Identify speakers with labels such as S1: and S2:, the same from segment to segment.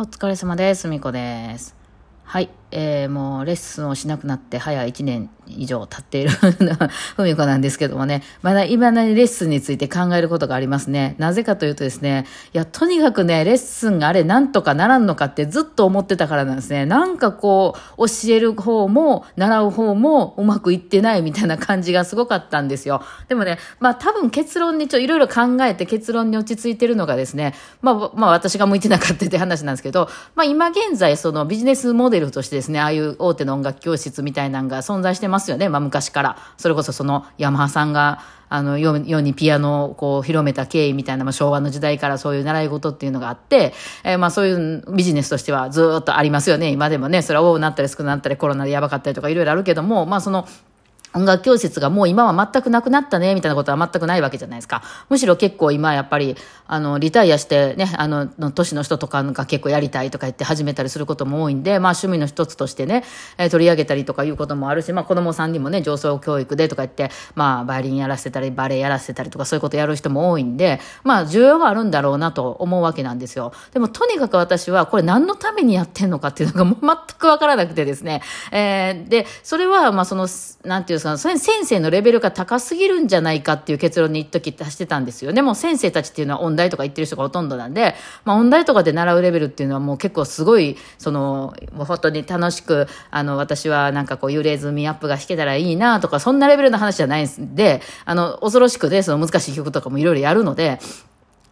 S1: お疲れ様です。みこです。はい。えー、もうレッスンをしなくなって早1年以上経っているふみこなんですけどもね、まだ今だにレッスンについて考えることがありますね。なぜかというとですね、いや、とにかくね、レッスンがあれなんとかならんのかってずっと思ってたからなんですね。なんかこう、教える方も、習う方もうまくいってないみたいな感じがすごかったんですよ。でもね、まあ多分結論にちょ、いろいろ考えて結論に落ち着いてるのがですね、まあ、まあ私が向いてなかったって話なんですけど、まあ今現在そのビジネスモデルとしてですね、ああいう大手の音楽教室みたいなのが存在してますよね。まあ昔から。それこそそのヤマハさんが、あの、世にピアノをこう広めた経緯みたいな、まあ昭和の時代からそういう習い事っていうのがあって、えーまあそういうビジネスとしてはずっとありますよね。今でもね、それは多くなったり少なくなったりコロナでやばかったりとかいろいろあるけども、まあその、音楽教室がもう今は全くなくなったね、みたいなことは全くないわけじゃないですか。むしろ結構今やっぱり、あの、リタイアしてね、あの、の年の人とかが結構やりたいとか言って始めたりすることも多いんで、まあ趣味の一つとしてね、えー取り上げたりとかいうこともあるし、まあ子供さんにもね、上層教育でとか言って、まあバイオリンやらせたり、バレエやらせたりとかそういうことやる人も多いんで、まあ需要はあるんだろうなと思うわけなんですよ。でもとにかく私はこれ何のためにやってんのかっていうのがもう全くわからなくてですね、えーで、それはまあその、なんていうですか、それ先生のレベルが高すぎるんじゃないかっていう結論に一時出してたんですよ。でも先生たちっていうのは音大とか行ってる人がほとんどなんで、まあ音大とかで習うレベルっていうのはもう結構すごい、その、もう本当に楽しく、あの、私はなんかこう幽霊ズミアップが弾けたらいいなとか、そんなレベルの話じゃないんで、あの、恐ろしくで、その難しい曲とかもいろいろやるので、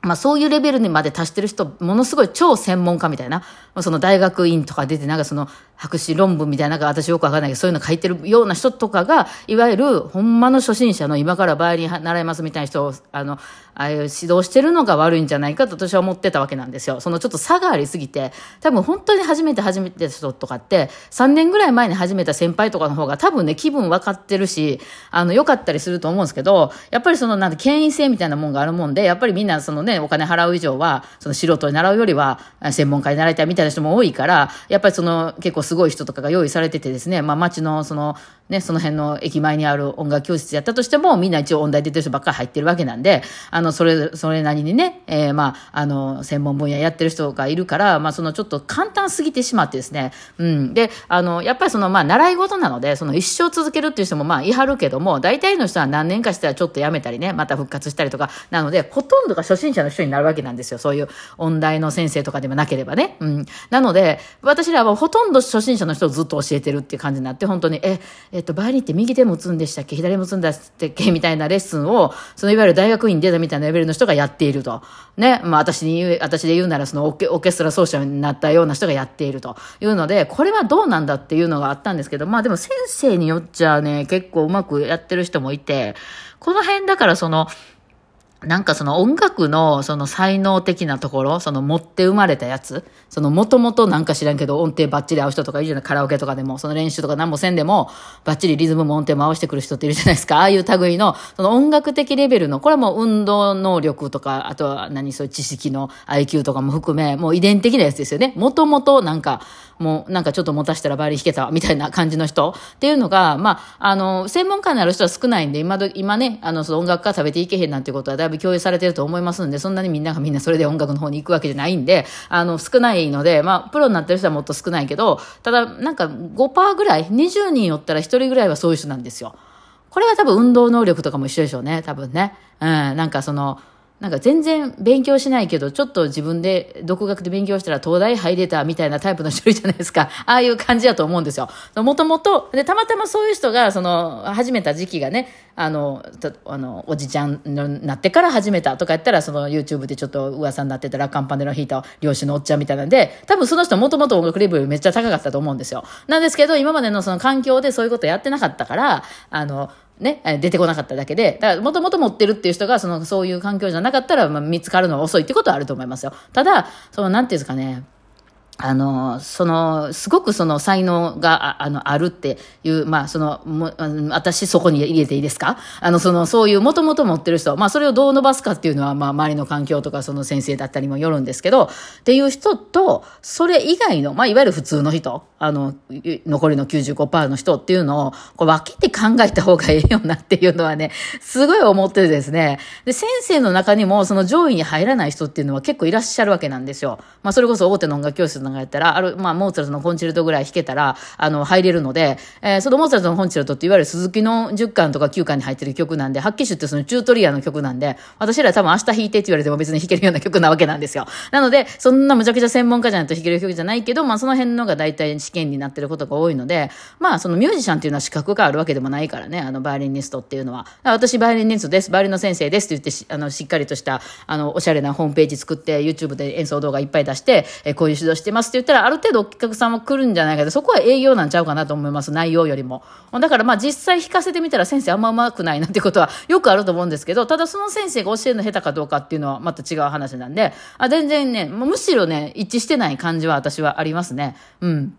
S1: まあそういうレベルにまで達してる人、ものすごい超専門家みたいな、その大学院とか出てなんかその博士論文みたいな、なんか私よくわかんないけど、そういうの書いてるような人とかが、いわゆるほんまの初心者の今からバイオリン習いますみたいな人を、あの、ああいう指導してるのが悪いんじゃないかと私は思ってたわけなんですよ。そのちょっと差がありすぎて、多分本当に初めて初めて人とかって、3年ぐらい前に始めた先輩とかの方が多分ね、気分分かってるし、あの、良かったりすると思うんですけど、やっぱりその、なんて、権威性みたいなもんがあるもんで、やっぱりみんなそのね、ねお金払う以上は、その素人に習うよりは、専門家に習いたいみたいな人も多いから、やっぱりその、結構すごい人とかが用意されててですね、まあ街のその、ね、その辺の駅前にある音楽教室やったとしても、みんな一応音大出てる人ばっかり入ってるわけなんで、あの、それ、それなりにね、えーまあ、あの、専門分野やってる人がいるから、まあ、そのちょっと簡単すぎてしまってですね、うん。で、あの、やっぱりその、まあ、習い事なので、その一生続けるっていう人もまあ、いはるけども、大体の人は何年かしたらちょっとやめたりね、また復活したりとか、なので、ほとんどが初心者の人になるわけなんですよ。そういう音大の先生とかでもなければね。うん。なので、私らはほとんど初心者の人をずっと教えてるっていう感じになって、本当に、え、えっと、バイオリンって右手も打つんでしたっけ？左も打つんだっけ？みたいなレッスンを、そのいわゆる大学院出たみたいなレベルの人がやっていると。ね。まあ私に言う、私で言うならそのオーケオーケストラ奏者になったような人がやっているというので、これはどうなんだっていうのがあったんですけど、まあでも先生によっちゃね、結構うまくやってる人もいて、この辺だからその、なんかその音楽のその才能的なところ、その持って生まれたやつ、そのもともとなんか知らんけど音程バッチリ合う人とかいるじゃない、カラオケとかでも、その練習とか何もせんでも、バッチリリズムも音程も合わせてくる人っているじゃないですか。ああいう類の、その音楽的レベルの、これはもう運動能力とか、あとは何そういう知識の IQ とかも含め、もう遺伝的なやつですよね。もともとなんか、もうなんかちょっと持たしたらバイオリン弾けた、みたいな感じの人っていうのが、まあ、あの、専門家になる人は少ないんで、今ど、今ね、あの、その音楽家食べていけへんなんていうことはだいぶ共有されてると思いますんで、そんなにみんながみんなそれで音楽の方に行くわけじゃないんで、あの、少ないので、まあ、プロになってる人はもっと少ないけど、ただ、なんか5%ぐらい、20人おったら1人ぐらいはそういう人なんですよ。これは多分運動能力とかも一緒でしょうね、多分ね。うん、なんかその、なんか全然勉強しないけど、ちょっと自分で独学で勉強したら東大入れたみたいなタイプの人いるじゃないですか。ああいう感じだと思うんですよ。もともと、で、たまたまそういう人が、その、始めた時期がね、あの、あの、おじちゃんになってから始めたとか言ったら、その YouTube でちょっと噂になってたら、カンパネの弾いた漁師のおっちゃんみたいなんで、多分その人もともと音楽レベルめっちゃ高かったと思うんですよ。なんですけど、今までのその環境でそういうことやってなかったから、あの、ね、出てこなかっただけで、だから、もともと持ってるっていう人が、その、そういう環境じゃなかったら、まあ、見つかるのは遅いってことはあると思いますよ。ただ、その、なんていうんですかね、あの、その、すごくその才能が、ああの、あるっていう、まあ、その、も私そこに入れていいですか？あの、その、そういうもともと持ってる人、まあ、それをどう伸ばすかっていうのは、まあ、周りの環境とか、その先生だったりもよるんですけど、っていう人と、それ以外の、まあ、いわゆる普通の人、あの、残りの95%の人っていうのを、こう分けて考えた方がええよなっていうのはね、すごい思っててですね。で、先生の中にも、その上位に入らない人っていうのは結構いらっしゃるわけなんですよ。まあ、それこそ大手の音楽教室のなんかやったら、ある、まあ、モーツァルトのコンチェルトぐらい弾けたら、あの、入れるので、えー、そのモーツァルトのコンチェルトっていわゆる鈴木の10巻とか9巻に入ってる曲なんで、発揮手ってそのチュートリアの曲なんで、私ら多分明日弾いてって言われても別に弾けるような曲なわけなんですよ。なので、そんなむちゃくちゃ専門家じゃないと弾ける曲じゃないけど、まあ、その辺のが大体試験になってることが多いので、まあ、そのミュージシャンっていうのは資格があるわけでもないからね、あの、バイオリニストっていうのは。私、バイオリニストです、バイオリンの先生ですって言って、あの、しっかりとした、あの、おしゃれなホームページ作って、YouTube で演奏動画いっぱい出して、えこういう指導してますって言ったら、ある程度お客さんも来るんじゃないかと、そこは営業なんちゃうかなと思います、内容よりも。だからまあ実際弾かせてみたら先生あんま上手くないなってことはよくあると思うんですけど、ただその先生が教えるの下手かどうかっていうのはまた違う話なんで、あ全然ね、むしろね、一致してない感じは私はありますね。うん。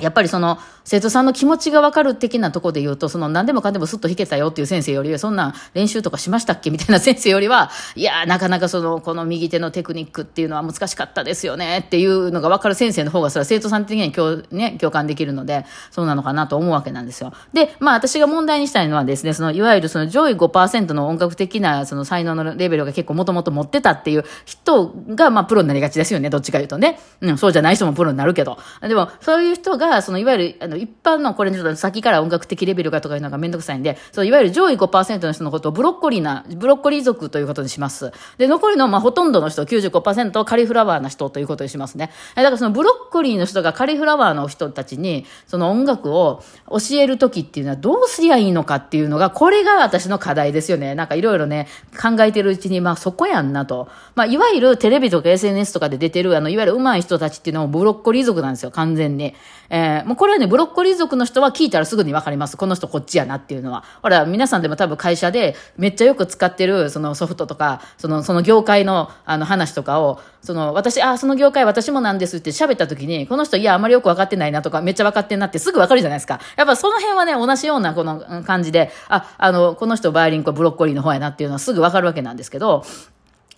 S1: やっぱりその、生徒さんの気持ちがわかる的なところで言うと、その何でもかんでもスッと弾けたよっていう先生より、そんな練習とかしましたっけ？みたいな 先生よりは、いやなかなかその、この右手のテクニックっていうのは難しかったですよねっていうのがわかる先生の方が、それは生徒さん的に共,、ね、共感できるので、そうなのかなと思うわけなんですよ。で、まあ私が問題にしたいのはですね、その、いわゆるその上位5%の音楽的なその才能のレベルが結構もともと持ってたっていう人が、まあプロになりがちですよね、どっちか言うとね。うん、そうじゃない人もプロになるけど。でも、そういう人が、その、いわゆる、あの、一般の、これちょっと先から音楽的レベルがとかいうのがめんどくさいんで、そう、いわゆる上位5%の人のことをブロッコリーな、ブロッコリー族ということにします。で、残りの、まあ、ほとんどの人、95%をカリフラワーな人ということにしますね。だからそのブロッコリーの人がカリフラワーの人たちに、その音楽を教えるときっていうのはどうすりゃいいのかっていうのが、これが私の課題ですよね。なんかいろいろね、考えてるうちに、まあそこやんなと。まあ、いわゆるテレビとか SNS とかで出てる、あの、いわゆる上手い人たちっていうのもブロッコリー族なんですよ、完全に。えー、もうこれはね、ブロッコリー族の人は聞いたらすぐにわかります。この人こっちやなっていうのは。ほら、皆さんでも多分会社でめっちゃよく使ってるそのソフトとか、その、その業界のあの話とかを、その、私、あ、その業界私もなんですって喋った時に、この人いや、あまりよくわかってないなとか、めっちゃわかってんなってすぐわかるじゃないですか。やっぱその辺はね、同じようなこの感じで、あ、あの、この人バイオリンこブロッコリーの方やなっていうのはすぐわかるわけなんですけど、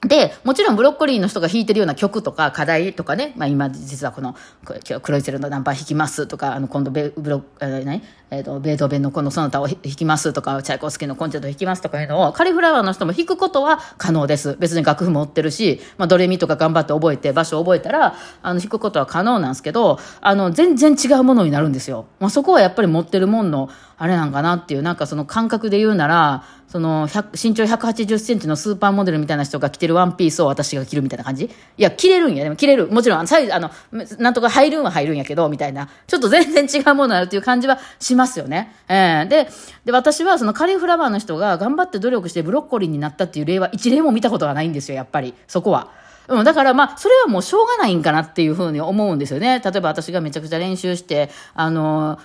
S1: で、もちろんブロッコリーの人が弾いてるような曲とか課題とかね、まあ今実はこの、今日クロイツェルのナンバー弾きますとか、あの今度ベブロえー、何？えっ、ー、と、ベートーベンのこのソナタを弾きますとか、チャイコフスキーのコンチェルト弾きますとかいうのを、カリフラワーの人も弾くことは可能です。別に楽譜も売ってるし、まあドレミとか頑張って覚えて、場所を覚えたら、あの弾くことは可能なんですけど、あの、全然違うものになるんですよ。まあそこはやっぱり持ってるもんの、あれなんかなっていう、なんかその感覚で言うなら、その、身長180センチのスーパーモデルみたいな人が着てるワンピースを私が着るみたいな感じ？いや、着れるんや。でも着れる。もちろん、サイズ、あの、なんとか入るんは入るんやけど、みたいな。ちょっと全然違うものあるっていう感じはしますよね。えー、で、で、私はそのカリフラワーの人が頑張って努力してブロッコリーになったっていう例は一例も見たことがないんですよ、やっぱり。そこは。うん、だからまあ、それはもうしょうがないんかなっていうふうに思うんですよね。例えば私がめちゃくちゃ練習して、あの、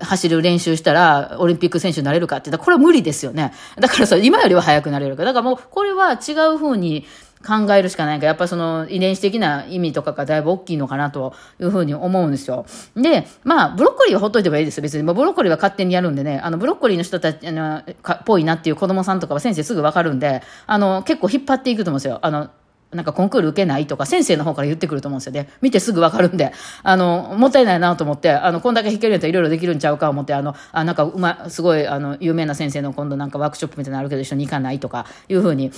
S1: 走る練習したら、オリンピック選手になれるかって言ったら、これは無理ですよね。だからさ、今よりは早くなれるか。だからもう、これは違うふうに、考えるしかないかやっぱその遺伝子的な意味とかがだいぶ大きいのかなというふうに思うんですよ。で、まあ、ブロッコリーはほっといてもいいです別に。ブロッコリーは勝手にやるんでね、あの、ブロッコリーの人たち、あの、かぽいなっていう子供さんとかは先生すぐわかるんで、あの、結構引っ張っていくと思うんですよ。あの、なんかコンクール受けないとか先生の方から言ってくると思うんですよね。見てすぐわかるんで、あの、もったいないなと思って、あの、こんだけ弾けるんやったらいろいろできるんちゃうか思って、あの、あ、なんかうま、すごい、あの、有名な先生の今度なんかワークショップみたいなのあるけど一緒に行かないとかいうふうに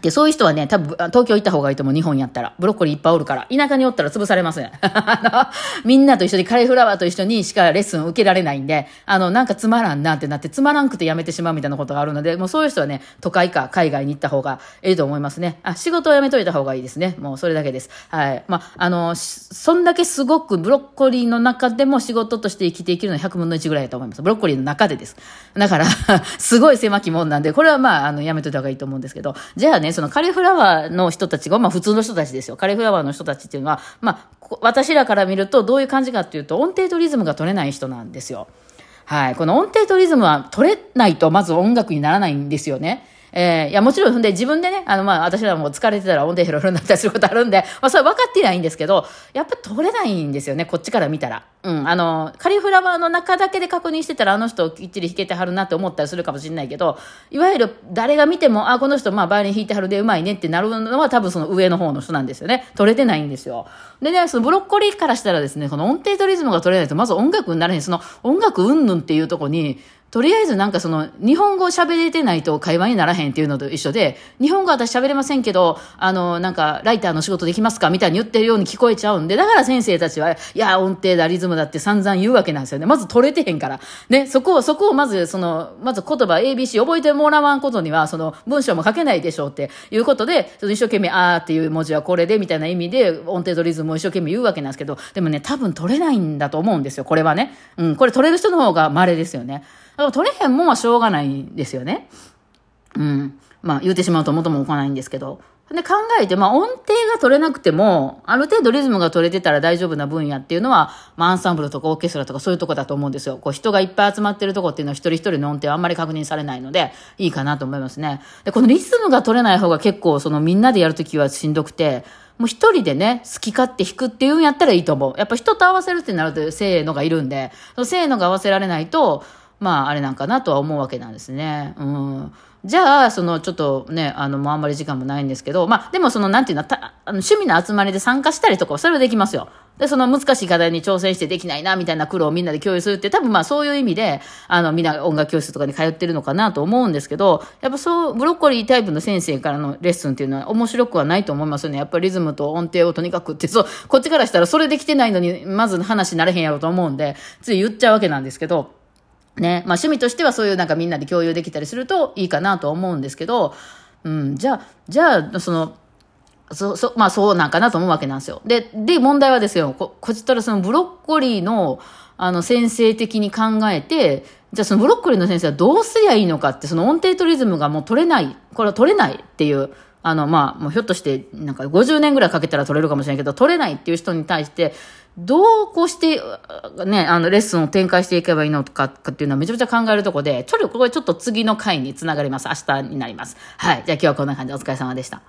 S1: で、そういう人はね、多分、東京行った方がいいと思う、日本やったら。ブロッコリーいっぱいおるから。田舎におったら潰されますね。みんなと一緒にカリフラワーと一緒にしかレッスン受けられないんで、あの、なんかつまらんなってなって、つまらんくてやめてしまうみたいなことがあるので、もうそういう人はね、都会か海外に行った方がいいと思いますね。あ、仕事を辞めといた方がいいですね。もうそれだけです。はい。まあ、あの、そんだけすごくブロッコリーの中でも仕事として生きていけるのは100分の1ぐらいだと思います。ブロッコリーの中でです。だから すごい狭きもんなんで、これはまあ、あの、やめといた方がいいと思うんですけど、じゃあね、ねそのカリフラワーの人たちが、まあ普通の人たちですよ。カリフラワーの人たちっていうのは、まあ、私らから見るとどういう感じかっていうと、音程とリズムが取れない人なんですよ。はい。この音程とリズムは取れないと、まず音楽にならないんですよね。えー、いや、もちろん、で、自分でね、あの、まあ、私らも疲れてたら音程ヘロヘロになったりすることあるんで、まあ、それ分かってないんですけど、やっぱ取れないんですよね、こっちから見たら。うん、あの、カリフラワーの中だけで確認してたら、あの人きっちり弾けてはるなって思ったりするかもしれないけど、いわゆる誰が見ても、あ、この人、まあ、バイオリン弾いてはるでうまいねってなるのは多分その上の方の人なんですよね。取れてないんですよ。でね、そのブロッコリーからしたらですね、この音程とリズムが取れないと、まず音楽になれへん。その音楽うんぬんっていうとこに、とりあえずなんかその、日本語喋れてないと会話にならへんっていうのと一緒で、日本語私喋れませんけど、あの、なんか、ライターの仕事できますかみたいに言ってるように聞こえちゃうんで、だから先生たちは、いや、音程だ、リズムだって散々言うわけなんですよね。まず取れてへんから。ね、そこを、そこをまず、その、まず言葉 ABC 覚えてもらわんことには、その、文章も書けないでしょうっていうことで、その一生懸命、あーっていう文字はこれで、みたいな意味で、音程とリズムを一生懸命言うわけなんですけど、でもね、多分取れないんだと思うんですよ、これはね。うん、これ取れる人の方が稀ですよね。だから取れへんもんはしょうがないんですよね。うん。まあ言うてしまうと元も置かないんですけど。で考えて、まあ音程が取れなくても、ある程度リズムが取れてたら大丈夫な分野っていうのは、まあアンサンブルとかオーケストラとかそういうとこだと思うんですよ。こう人がいっぱい集まってるとこっていうのは一人一人の音程はあんまり確認されないので、いいかなと思いますね。で、このリズムが取れない方が結構そのみんなでやるときはしんどくて、もう一人でね、好き勝手弾くっていうんやったらいいと思う。やっぱ人と合わせるってなると、せーのがいるんで、そのせーのが合わせられないと、まあ、あれなんかなとは思うわけなんですね。うん。じゃあ、その、ちょっとね、あの、もうあんまり時間もないんですけど、まあ、でもその、なんていうの、たあの趣味の集まりで参加したりとか、それはできますよ。で、その難しい課題に挑戦してできないな、みたいな苦労をみんなで共有するって、多分まあそういう意味で、あの、みんな音楽教室とかに通ってるのかなと思うんですけど、やっぱそう、ブロッコリータイプの先生からのレッスンっていうのは面白くはないと思いますよね。やっぱりリズムと音程をとにかくって、そう、こっちからしたらそれできてないのに、まず話になれへんやろうと思うんで、つい言っちゃうわけなんですけど、ね、まあ趣味としてはそういうなんかみんなで共有できたりするといいかなと思うんですけど、うん、じゃあ、じゃあ、その、そ、そ、まあそうなんかなと思うわけなんですよ。で、で、問題はですよ、こ、こちとらそのブロッコリーの、あの、先生的に考えて、じゃあそのブロッコリーの先生はどうすりゃいいのかって、その音程とリズムがもう取れない、これは取れないっていう、あの、まあ、もうひょっとして、なんか50年ぐらいかけたら取れるかもしれないけど、取れないっていう人に対して、どうこうして、ね、あの、レッスンを展開していけばいいのか、っていうのはめちゃめちゃ考えるとこで、ちょっとこれちょっと次の回につながります。明日になります。はい。じゃあ今日はこんな感じでお疲れ様でした。